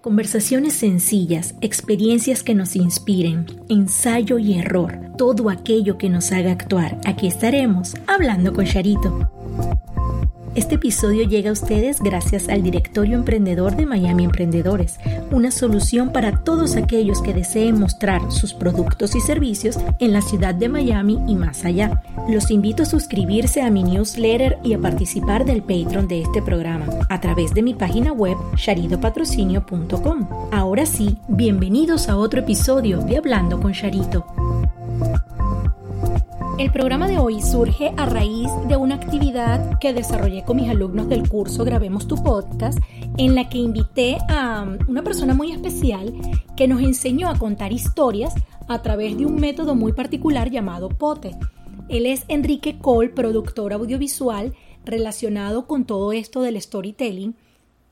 Conversaciones sencillas, experiencias que nos inspiren, ensayo y error, todo aquello que nos haga actuar. Aquí estaremos hablando con Charito. Este episodio llega a ustedes gracias al Directorio Emprendedor de Miami Emprendedores, una solución para todos aquellos que deseen mostrar sus productos y servicios en la ciudad de Miami y más allá. Los invito a suscribirse a mi newsletter y a participar del Patreon de este programa a través de mi página web charidopatrocinio.com. Ahora sí, bienvenidos a otro episodio de Hablando con Charito. El programa de hoy surge a raíz de una actividad que desarrollé con mis alumnos del curso Grabemos tu podcast, en la que invité a una persona muy especial que nos enseñó a contar historias a través de un método muy particular llamado POTE. Él es Enrique Cole, productor audiovisual relacionado con todo esto del storytelling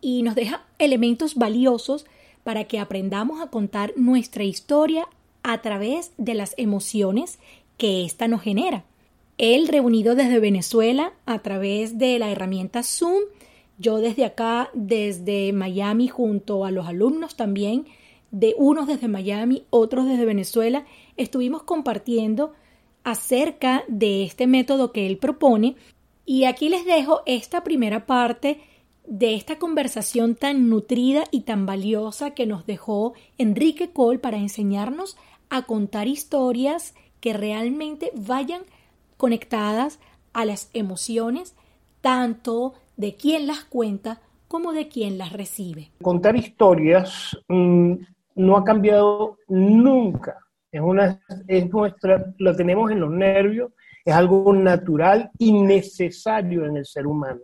y nos deja elementos valiosos para que aprendamos a contar nuestra historia a través de las emociones que ésta nos genera. Él reunido desde Venezuela a través de la herramienta Zoom, yo desde acá, desde Miami, junto a los alumnos también, de unos desde Miami, otros desde Venezuela, estuvimos compartiendo acerca de este método que él propone y aquí les dejo esta primera parte de esta conversación tan nutrida y tan valiosa que nos dejó Enrique Cole para enseñarnos a contar historias que realmente vayan conectadas a las emociones tanto de quien las cuenta como de quien las recibe. Contar historias mm, no ha cambiado nunca. Es una, es nuestra, lo tenemos en los nervios, es algo natural y necesario en el ser humano.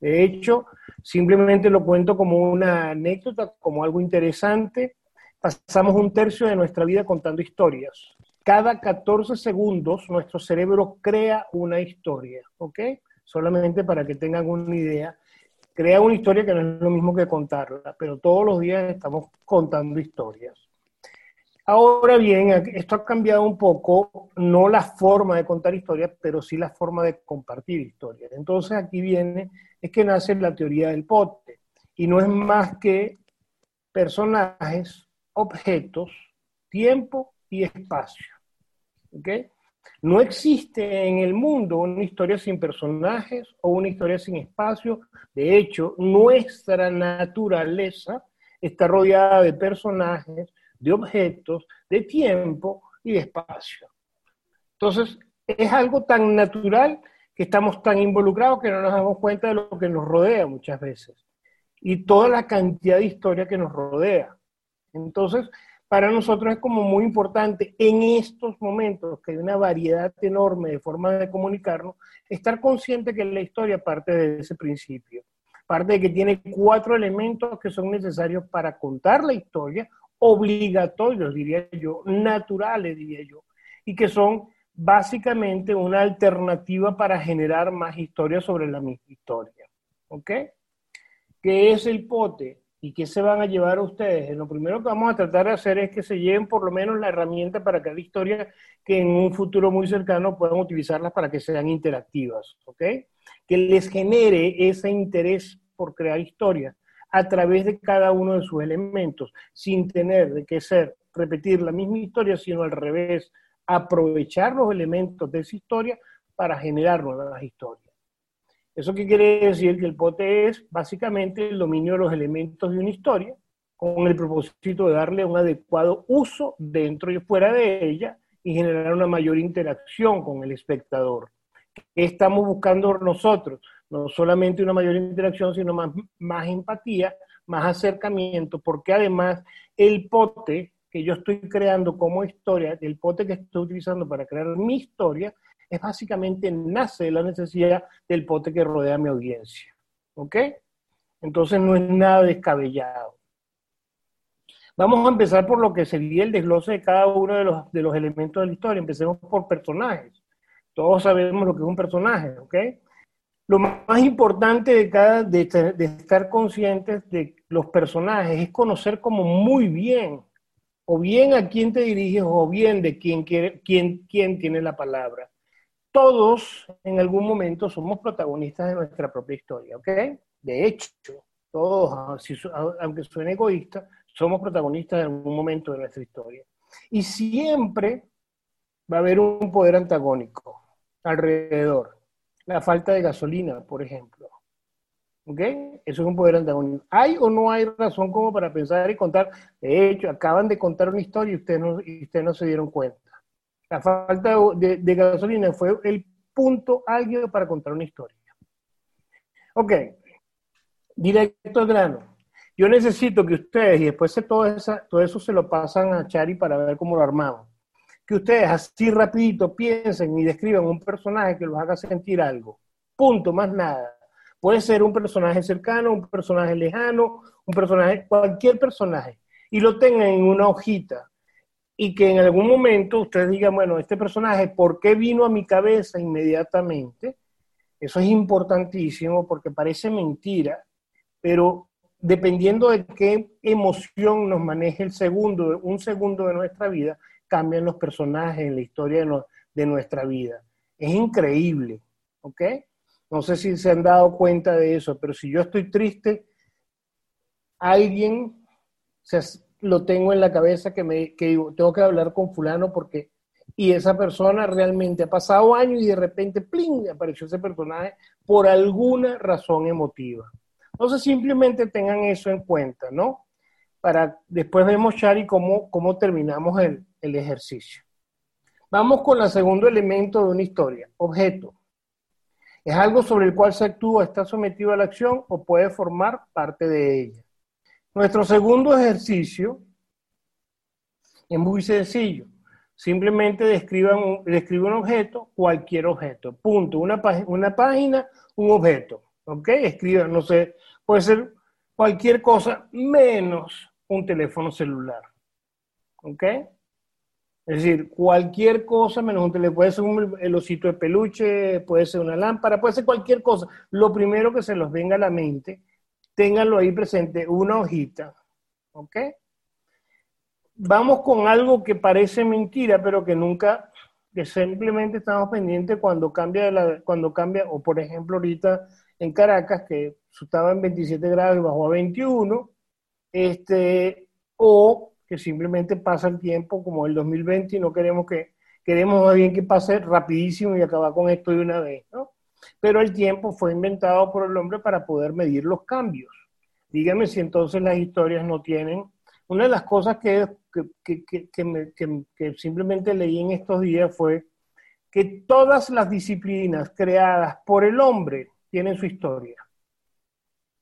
De hecho, simplemente lo cuento como una anécdota, como algo interesante. Pasamos un tercio de nuestra vida contando historias. Cada 14 segundos nuestro cerebro crea una historia, ¿ok? Solamente para que tengan una idea. Crea una historia que no es lo mismo que contarla, pero todos los días estamos contando historias. Ahora bien, esto ha cambiado un poco, no la forma de contar historias, pero sí la forma de compartir historias. Entonces aquí viene, es que nace la teoría del pote, y no es más que personajes, objetos, tiempo y espacio. ¿okay? No existe en el mundo una historia sin personajes o una historia sin espacio. De hecho, nuestra naturaleza está rodeada de personajes, de objetos, de tiempo y de espacio. Entonces, es algo tan natural que estamos tan involucrados que no nos damos cuenta de lo que nos rodea muchas veces. Y toda la cantidad de historia que nos rodea. Entonces, para nosotros es como muy importante en estos momentos que hay una variedad enorme de formas de comunicarnos, estar consciente que la historia parte de ese principio. Parte de que tiene cuatro elementos que son necesarios para contar la historia, obligatorios, diría yo, naturales, diría yo, y que son básicamente una alternativa para generar más historias sobre la misma historia. ¿Ok? ¿Qué es el pote? ¿Y qué se van a llevar ustedes? Lo primero que vamos a tratar de hacer es que se lleven por lo menos la herramienta para cada historia que en un futuro muy cercano puedan utilizarlas para que sean interactivas, ¿ok? Que les genere ese interés por crear historias a través de cada uno de sus elementos, sin tener que ser repetir la misma historia, sino al revés, aprovechar los elementos de esa historia para generar nuevas historias. ¿Eso qué quiere decir? Que el pote es básicamente el dominio de los elementos de una historia, con el propósito de darle un adecuado uso dentro y fuera de ella y generar una mayor interacción con el espectador. ¿Qué estamos buscando nosotros? No solamente una mayor interacción, sino más, más empatía, más acercamiento, porque además el pote que yo estoy creando como historia, el pote que estoy utilizando para crear mi historia, es básicamente nace de la necesidad del pote que rodea a mi audiencia. ¿Ok? Entonces no es nada descabellado. Vamos a empezar por lo que sería el desglose de cada uno de los, de elementos de la historia. Empecemos por personajes. Todos sabemos lo que es un personaje, ¿ok? Lo más importante de, cada, de, estar conscientes de los personajes es conocer como muy bien, o bien a quién te diriges, o bien de quién, quiere, quién tiene la palabra. Todos en algún momento somos protagonistas de nuestra propia historia, ¿ok? De hecho, todos, aunque suene egoísta, somos protagonistas en algún momento de nuestra historia. Y siempre va a haber un poder antagónico alrededor. La falta de gasolina, por ejemplo. ¿Ok? Eso es un poder antagónico. ¿Hay o no hay razón como para pensar y contar? De hecho, acaban de contar una historia y ustedes no, y ustedes no se dieron cuenta. La falta de, gasolina fue el punto álgido para contar una historia. Ok, directo al grano. Yo necesito que ustedes, y después de todo, todo eso se lo pasan a Chari para ver cómo lo armamos, que ustedes así rapidito piensen y describan un personaje que los haga sentir algo. Punto, más nada. Puede ser un personaje cercano, un personaje lejano, un personaje, cualquier personaje, y lo tengan en una hojita. Y que en algún momento ustedes digan, bueno, este personaje, ¿por qué vino a mi cabeza inmediatamente? Eso es importantísimo porque parece mentira, pero dependiendo de qué emoción nos maneje el segundo, un segundo de nuestra vida, cambian los personajes en la historia de, nuestra vida. Es increíble, ¿ok? No sé si se han dado cuenta de eso, pero si yo estoy triste, alguien lo tengo en la cabeza que me que tengo que hablar con fulano porque y esa persona realmente ha pasado años y de repente ¡pling! apareció ese personaje por alguna razón emotiva. Entonces simplemente tengan eso en cuenta, ¿no? Para después vemos, Shari, cómo, cómo terminamos el, el ejercicio. Vamos con el segundo elemento de una historia, objeto. Es algo sobre el cual se actúa, está sometido a la acción o puede formar parte de ella. Nuestro segundo ejercicio es muy sencillo. Simplemente describan un, describe un objeto, cualquier objeto. Punto. Una, una página, un objeto. ¿Ok? Escriban, no sé, puede ser cualquier cosa menos un teléfono celular. ¿Ok? Es decir, cualquier cosa menos un teléfono. Puede ser un, el osito de peluche, puede ser una lámpara, puede ser cualquier cosa. Lo primero que se los venga a la mente, ténganlo ahí presente, una hojita. ¿Ok? Vamos con algo que parece mentira, pero que nunca, que simplemente estamos pendientes cuando cambia, la, cuando cambia, o por ejemplo ahorita en Caracas, que estaba en 27 grados y bajó a 21, este, o que simplemente pasa el tiempo como el 2020 y no queremos que, queremos más bien que pase rapidísimo y acabar con esto de una vez, ¿no? Pero el tiempo fue inventado por el hombre para poder medir los cambios. Dígame si entonces las historias no tienen... Una de las cosas que, que, que, que simplemente leí en estos días fue que todas las disciplinas creadas por el hombre tienen su historia.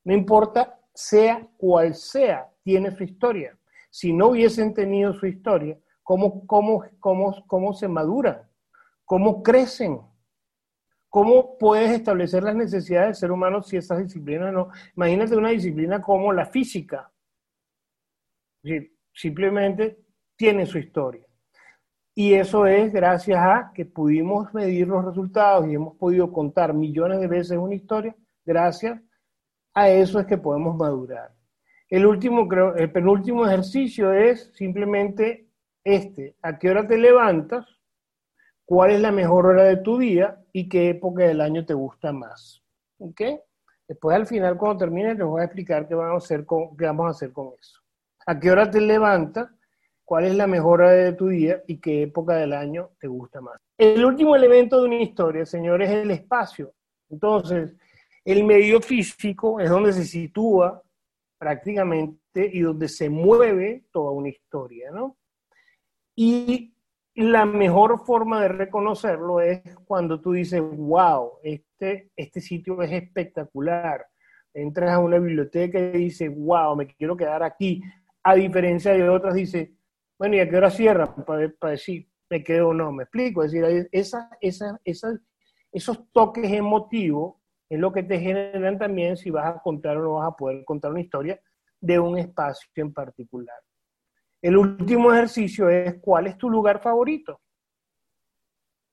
No importa sea cual sea, tiene su historia. Si no hubiesen tenido su historia, ¿cómo, cómo, cómo, cómo se maduran? ¿Cómo crecen? ¿Cómo puedes establecer las necesidades del ser humano si esas disciplinas no? Imagínate una disciplina como la física. Simplemente tiene su historia. Y eso es gracias a que pudimos medir los resultados y hemos podido contar millones de veces una historia. Gracias a eso es que podemos madurar. El último, creo, el penúltimo ejercicio es simplemente este. ¿A qué hora te levantas? ¿Cuál es la mejor hora de tu día? ¿Y qué época del año te gusta más? ¿Ok? Después al final, cuando termine, les voy a explicar qué vamos a hacer con, qué vamos a hacer con eso. ¿A qué hora te levantas? cuál es la mejor hora de tu día y qué época del año te gusta más. El último elemento de una historia, señores, es el espacio. Entonces, el medio físico es donde se sitúa prácticamente y donde se mueve toda una historia, ¿no? Y la mejor forma de reconocerlo es cuando tú dices, wow, este, este sitio es espectacular. Entras a una biblioteca y dices, wow, me quiero quedar aquí. A diferencia de otras, dice, bueno, ¿y a qué hora? Para, para decir, me quedo o no, me explico. Es decir, esa, esa, esa, esos toques emotivos es lo que te generan también si vas a contar o no vas a poder contar una historia de un espacio en particular. El último ejercicio es cuál es tu lugar favorito.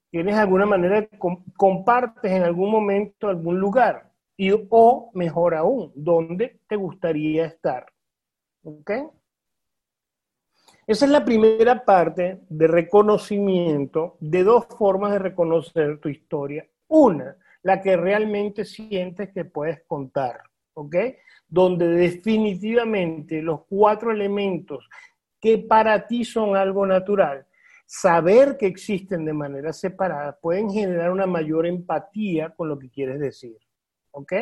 ¿Tienes alguna manera, compartes en algún momento algún lugar? Y, o mejor aún, ¿dónde te gustaría estar? ¿Ok? Esa es la primera parte de reconocimiento de dos formas de reconocer tu historia. Una, la que realmente sientes que puedes contar, ¿ok? Donde definitivamente los cuatro elementos que para ti son algo natural, saber que existen de manera separada, pueden generar una mayor empatía con lo que quieres decir. ¿Ok?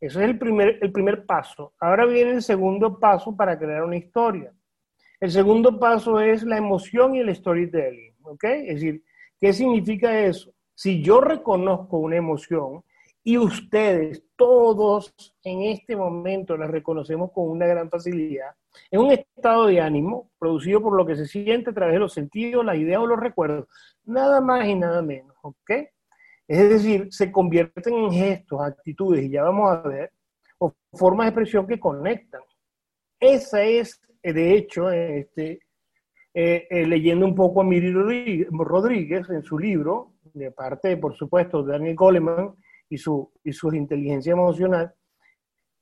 Eso es el primer, el primer paso. Ahora viene el segundo paso para crear una historia. El segundo paso es la emoción y el storytelling. ¿Ok? Es decir, ¿qué significa eso? Si yo reconozco una emoción, y ustedes, todos en este momento las reconocemos con una gran facilidad. Es un estado de ánimo producido por lo que se siente a través de los sentidos, las ideas o los recuerdos. Nada más y nada menos, ¿ok? Es decir, se convierten en gestos, actitudes, y ya vamos a ver, o formas de expresión que conectan. Esa es, de hecho, este, eh, eh, leyendo un poco a Miri Rodríguez en su libro, de parte, por supuesto, de Daniel Goleman, y su, y su inteligencia emocional,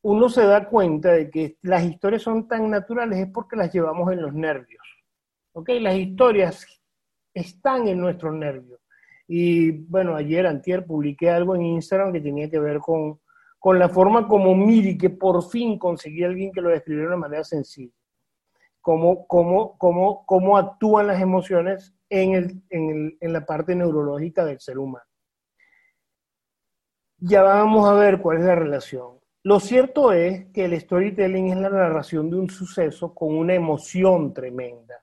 uno se da cuenta de que las historias son tan naturales es porque las llevamos en los nervios. ¿Ok? Las historias están en nuestros nervios. Y bueno, ayer, antier, publiqué algo en Instagram que tenía que ver con, con la forma como Miri, que por fin conseguí a alguien que lo describiera de una manera sencilla. Cómo, cómo, cómo, cómo actúan las emociones en, el, en, el, en la parte neurológica del ser humano ya vamos a ver cuál es la relación. Lo cierto es que el storytelling es la narración de un suceso con una emoción tremenda.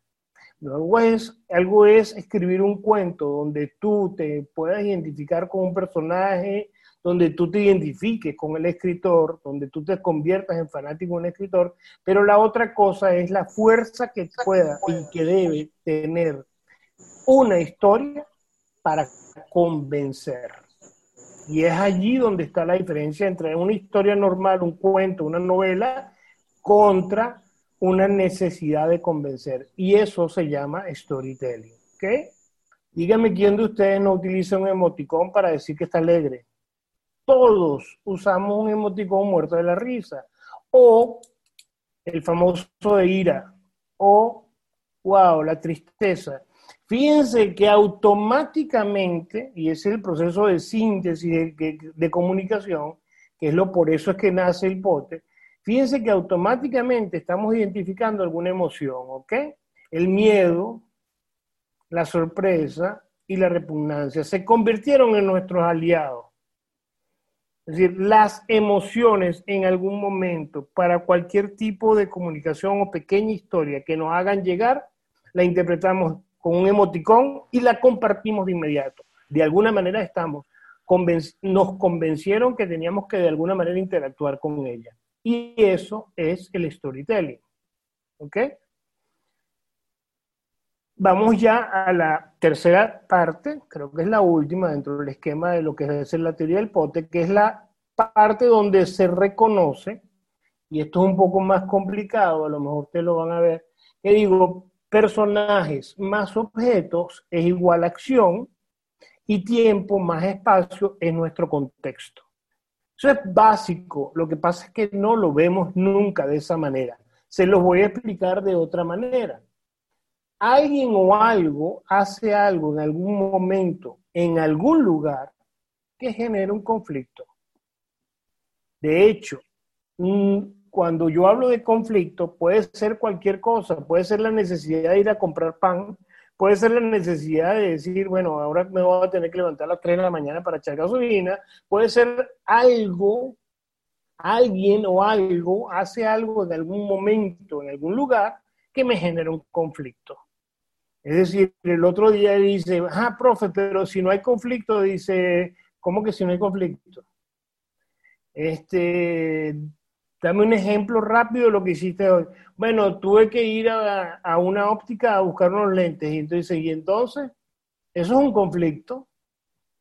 Luego es, algo es escribir un cuento donde tú te puedas identificar con un personaje, donde tú te identifiques con el escritor, donde tú te conviertas en fanático de un escritor, pero la otra cosa es la fuerza que pueda y que debe tener una historia para convencer. Y es allí donde está la diferencia entre una historia normal, un cuento, una novela, contra una necesidad de convencer. Y eso se llama storytelling. ¿Ok? Dígame quién de ustedes no utiliza un emoticón para decir que está alegre. Todos usamos un emoticón muerto de la risa. O el famoso de ira. O, wow, la tristeza. Fíjense que automáticamente, y es el proceso de síntesis de, comunicación, que es lo por eso es que nace el pote, fíjense que automáticamente estamos identificando alguna emoción, ¿ok? El miedo, la sorpresa y la repugnancia se convirtieron en nuestros aliados. Es decir, las emociones en algún momento para cualquier tipo de comunicación o pequeña historia que nos hagan llegar, la interpretamos con un emoticón y la compartimos de inmediato. De alguna manera estamos, nos convencieron que teníamos que de alguna manera interactuar con ella. Y eso es el storytelling. ¿Ok? Vamos ya a la tercera parte, creo que es la última dentro del esquema de lo que es la teoría del pote, que es la parte donde se reconoce, y esto es un poco más complicado, a lo mejor ustedes lo van a ver, que digo, personajes más objetos es igual a acción y tiempo más espacio en nuestro contexto. Eso es básico, lo que pasa es que no lo vemos nunca de esa manera. Se los voy a explicar de otra manera. Alguien o algo hace algo en algún momento, en algún lugar, que genera un conflicto. De hecho, cuando yo hablo de conflicto, puede ser cualquier cosa, puede ser la necesidad de ir a comprar pan, puede ser la necesidad de decir, bueno, ahora me voy a tener que levantar a las 3 de la mañana para echar gasolina, puede ser algo alguien o algo hace algo en algún momento, en algún lugar, que me genera un conflicto. Es decir, el otro día dice, ah, profe, pero si no hay conflicto, dice, ¿cómo que si no hay conflicto? Este, dame un ejemplo rápido de lo que hiciste hoy. Bueno, tuve que ir a, a una óptica a buscar unos lentes. Y entonces, ¿y entonces? Eso es un conflicto.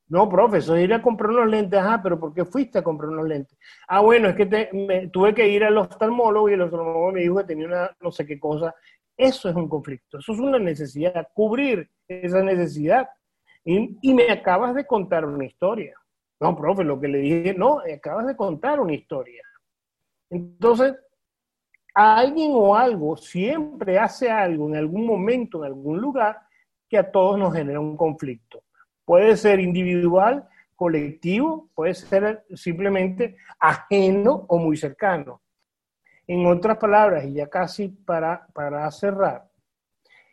No, profe, eso es ir a comprar unos lentes. Ajá, pero ¿por qué fuiste a comprar unos lentes? Ah, bueno, es que tuve que ir al oftalmólogo y el oftalmólogo me dijo que tenía una no sé qué cosa. Eso es un conflicto, eso es una necesidad, cubrir esa necesidad. Y, y me acabas de contar una historia. No, profe, lo que le dije, no, acabas de contar una historia. Entonces, alguien o algo siempre hace algo en algún momento, en algún lugar, que a todos nos genera un conflicto. Puede ser individual, colectivo, puede ser simplemente ajeno o muy cercano. En otras palabras, y ya casi para, para cerrar,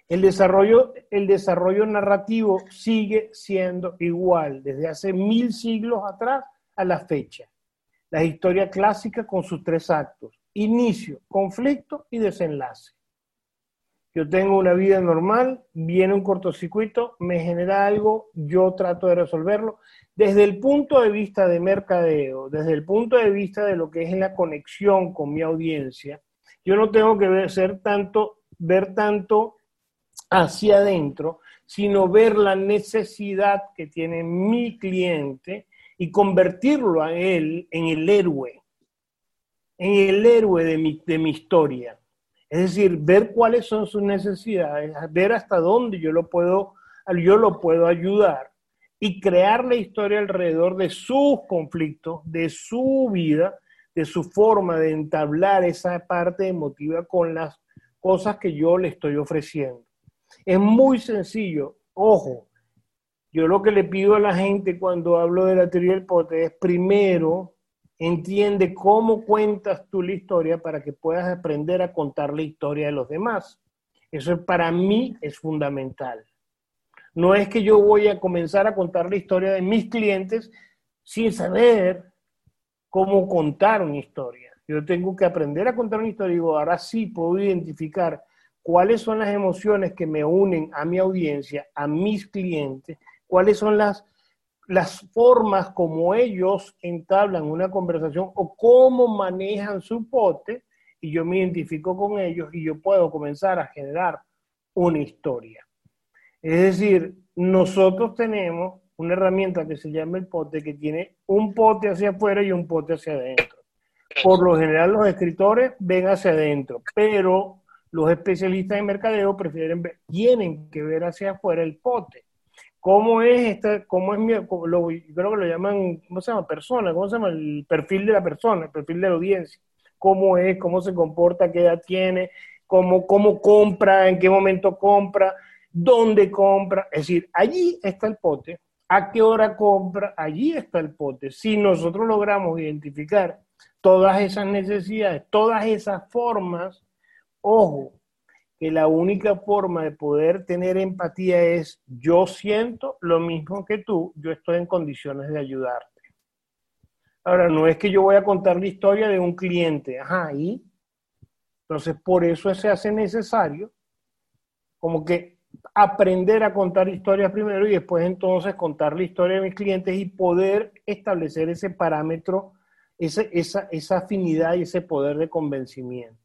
el desarrollo, el desarrollo narrativo sigue siendo igual desde hace mil siglos atrás a la fecha. La historia clásica con sus tres actos, inicio, conflicto y desenlace yo tengo una vida normal, viene un cortocircuito, me genera algo, yo trato de resolverlo. Desde el punto de vista de mercadeo, desde el punto de vista de lo que es la conexión con mi audiencia, yo no tengo que ver, tanto, ver tanto hacia adentro, sino ver la necesidad que tiene mi cliente y convertirlo a él en el héroe, en el héroe de mi, de mi historia. Es decir, ver cuáles son sus necesidades, ver hasta dónde yo lo puedo, yo lo puedo ayudar y crear la historia alrededor de sus conflictos, de su vida, de su forma de entablar esa parte emotiva con las cosas que yo le estoy ofreciendo. Es muy sencillo. Ojo, yo lo que le pido a la gente cuando hablo de la teoría del poder es primero entiende cómo cuentas tú la historia para que puedas aprender a contar la historia de los demás. Eso para mí es fundamental. No es que yo voy a comenzar a contar la historia de mis clientes sin saber cómo contar una historia. Yo tengo que aprender a contar una historia y digo, ahora sí puedo identificar cuáles son las emociones que me unen a mi audiencia, a mis clientes, cuáles son las las formas como ellos entablan una conversación o cómo manejan su pote y yo me identifico con ellos y yo puedo comenzar a generar una historia. Es decir, nosotros tenemos una herramienta que se llama el pote que tiene un pote hacia afuera y un pote hacia adentro. Por lo general los escritores ven hacia adentro, pero los especialistas en mercadeo prefieren ver, tienen que ver hacia afuera el pote cómo es esta, cómo es mi, creo que lo llaman, ¿cómo se llama? Persona, ¿cómo se llama? El perfil de la persona, el perfil de la audiencia. Cómo es, cómo se comporta, qué edad tiene, cómo, cómo compra, en qué momento compra, dónde compra. Es decir, allí está el pote. ¿A qué hora compra? Allí está el pote. Si nosotros logramos identificar todas esas necesidades, todas esas formas, ojo, que la única forma de poder tener empatía es yo siento lo mismo que tú, yo estoy en condiciones de ayudarte. Ahora, no es que yo voy a contar la historia de un cliente, ajá, y entonces por eso se hace necesario como que aprender a contar historias primero y después entonces contar la historia de mis clientes y poder establecer ese parámetro, esa, esa afinidad y ese poder de convencimiento.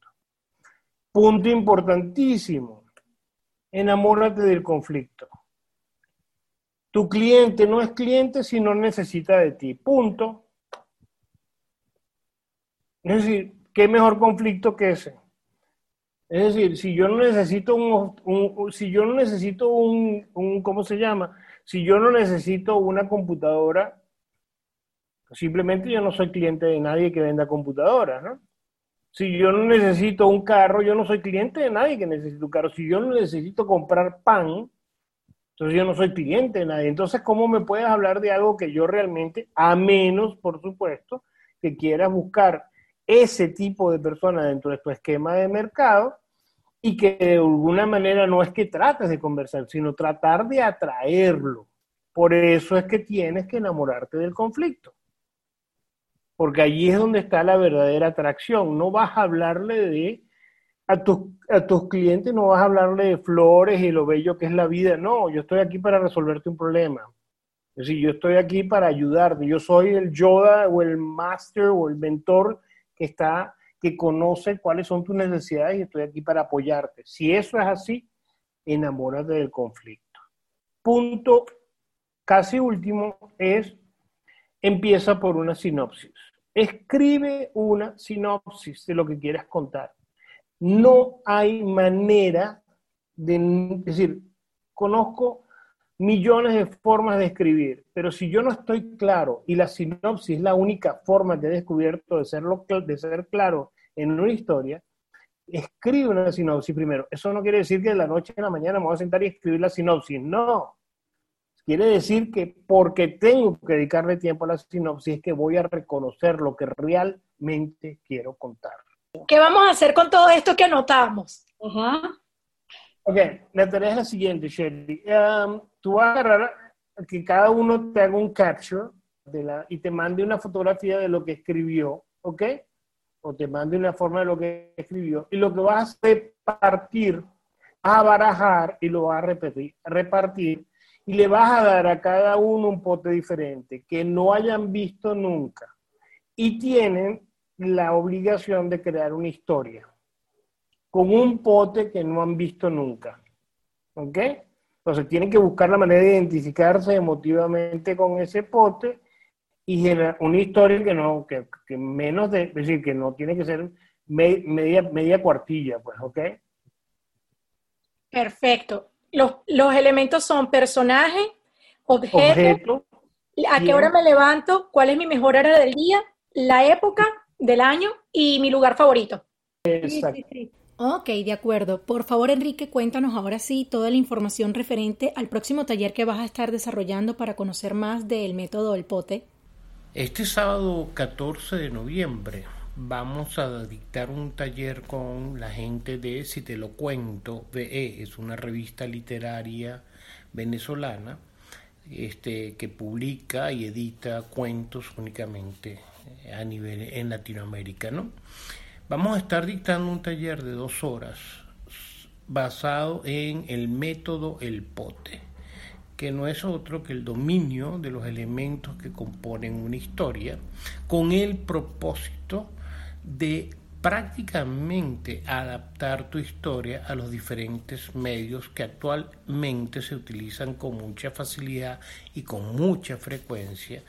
Punto importantísimo. Enamórate del conflicto. Tu cliente no es cliente si no necesita de ti. Punto. Es decir, ¿qué mejor conflicto que ese? Es decir, si yo no necesito un, si yo no necesito un, ¿cómo se llama? Si yo no necesito una computadora, simplemente yo no soy cliente de nadie que venda computadoras, ¿no? Si yo no necesito un carro, yo no soy cliente de nadie que necesite un carro. Si yo no necesito comprar pan, entonces yo no soy cliente de nadie. Entonces, ¿cómo me puedes hablar de algo que yo realmente, a menos, por supuesto, que quieras buscar ese tipo de persona dentro de tu esquema de mercado y que de alguna manera no es que trates de conversar, sino tratar de atraerlo. Por eso es que tienes que enamorarte del conflicto. Porque allí es donde está la verdadera atracción. No vas a hablarle de, a, tus, a tus clientes no vas a hablarle de flores y lo bello que es la vida. No, yo estoy aquí para resolverte un problema. Es decir, yo estoy aquí para ayudarte. Yo soy el Yoda o el Master o el mentor que está, que conoce cuáles son tus necesidades y estoy aquí para apoyarte. Si eso es así, enamórate del conflicto. Punto casi último es, empieza por una sinopsis. Escribe una sinopsis de lo que quieras contar. No hay manera de, decir, conozco millones de formas de escribir, pero si yo no estoy claro y la sinopsis es la única forma que he descubierto de, serlo, de ser claro en una historia, escribe una sinopsis primero. Eso no quiere decir que de la noche a la mañana me voy a sentar y escribir la sinopsis, no. Quiere decir que porque tengo que dedicarle tiempo a la sinopsis es que voy a reconocer lo que realmente quiero contar. ¿Qué vamos a hacer con todo esto que anotamos? Ajá. Ok, la tarea es la siguiente, Shelly. Um, tú vas a agarrar que cada uno te haga un capture de la, y te mande una fotografía de lo que escribió, ¿ok? O te mande una forma de lo que escribió. Y lo que vas a repartir, a barajar y lo vas a repetir, repartir. Y le vas a dar a cada uno un pote diferente que no hayan visto nunca. Y tienen la obligación de crear una historia con un pote que no han visto nunca. ¿Ok? Entonces tienen que buscar la manera de identificarse emotivamente con ese pote y generar una historia que no, que, menos de, es decir, que no tiene que ser media, media cuartilla, pues, ¿ok? Perfecto. Los, elementos son personaje, objeto, a qué hora me levanto, cuál es mi mejor hora del día, la época del año y mi lugar favorito. Exacto. Ok, de acuerdo. Por favor, Enrique, cuéntanos ahora sí toda la información referente al próximo taller que vas a estar desarrollando para conocer más del método del pote. Este sábado 14 de noviembre vamos a dictar un taller con la gente de Si te lo cuento, VE, es una revista literaria venezolana este, que publica y edita cuentos únicamente a nivel en Latinoamérica, ¿no? Vamos a estar dictando un taller de dos horas basado en el método El Pote, que no es otro que el dominio de los elementos que componen una historia, con el propósito de prácticamente adaptar tu historia a los diferentes medios que actualmente se utilizan con mucha facilidad y con mucha frecuencia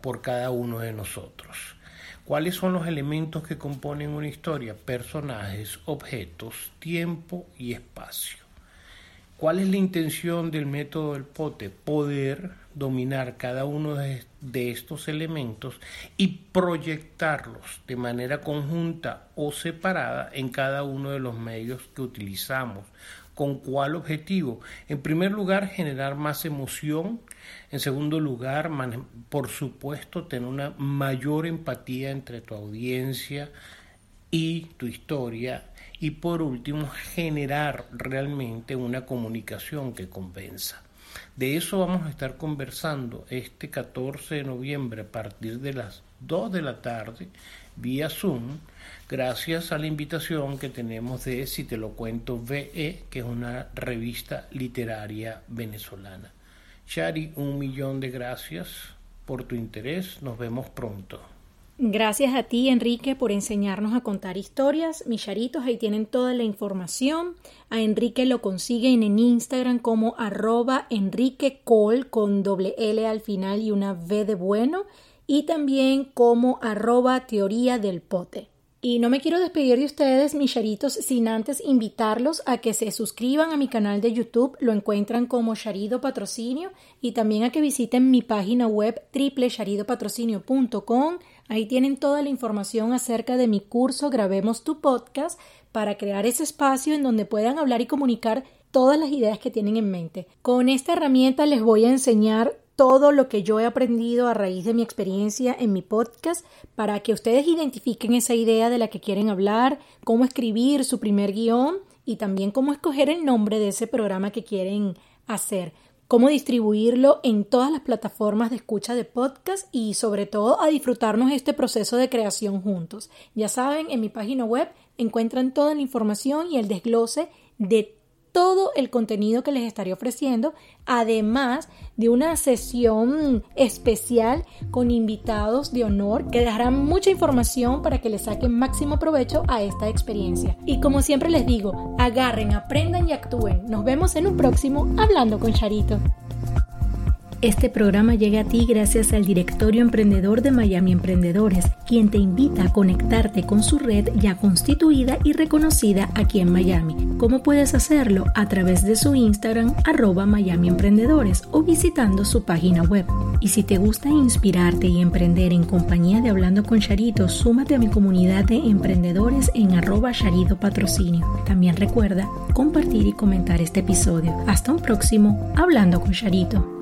por cada uno de nosotros. ¿Cuáles son los elementos que componen una historia? Personajes, objetos, tiempo y espacio. ¿Cuál es la intención del método del pote? Poder dominar cada uno de, estos elementos y proyectarlos de manera conjunta o separada en cada uno de los medios que utilizamos. ¿Con cuál objetivo? En primer lugar, generar más emoción. En segundo lugar, por supuesto, tener una mayor empatía entre tu audiencia y tu historia. Y por último, generar realmente una comunicación que convenza. De eso vamos a estar conversando este 14 de noviembre a partir de las 2 de la tarde vía Zoom gracias a la invitación que tenemos de Si te lo cuento VE, que es una revista literaria venezolana. Shari, un millón de gracias por tu interés. Nos vemos pronto. Gracias a ti, Enrique, por enseñarnos a contar historias. Mis charitos, ahí tienen toda la información. A Enrique lo consiguen en Instagram como arroba Enrique con doble L al final y una V de bueno. Y también como arroba teoría del pote. Y no me quiero despedir de ustedes, mis charitos, sin antes invitarlos a que se suscriban a mi canal de YouTube, lo encuentran como Charido Patrocinio, y también a que visiten mi página web triplecharidopatrocinio.com. Ahí tienen toda la información acerca de mi curso Grabemos tu podcast para crear ese espacio en donde puedan hablar y comunicar todas las ideas que tienen en mente. Con esta herramienta les voy a enseñar todo lo que yo he aprendido a raíz de mi experiencia en mi podcast para que ustedes identifiquen esa idea de la que quieren hablar, cómo escribir su primer guion y también cómo escoger el nombre de ese programa que quieren hacer. Cómo distribuirlo en todas las plataformas de escucha de podcast y sobre todo a disfrutarnos este proceso de creación juntos. Ya saben, en mi página web encuentran toda la información y el desglose de todo el contenido que les estaré ofreciendo, además de una sesión especial con invitados de honor que dejarán mucha información para que les saquen máximo provecho a esta experiencia. Y como siempre les digo, agarren, aprendan y actúen. Nos vemos en un próximo Hablando con Charito. Este programa llega a ti gracias al Directorio Emprendedor de Miami Emprendedores, quien te invita a conectarte con su red ya constituida y reconocida aquí en Miami. ¿Cómo puedes hacerlo? A través de su Instagram arroba Miami Emprendedores o visitando su página web. Y si te gusta inspirarte y emprender en compañía de Hablando con Charito, súmate a mi comunidad de emprendedores en arroba Charito Patrocinio. También recuerda compartir y comentar este episodio. Hasta un próximo Hablando con Charito.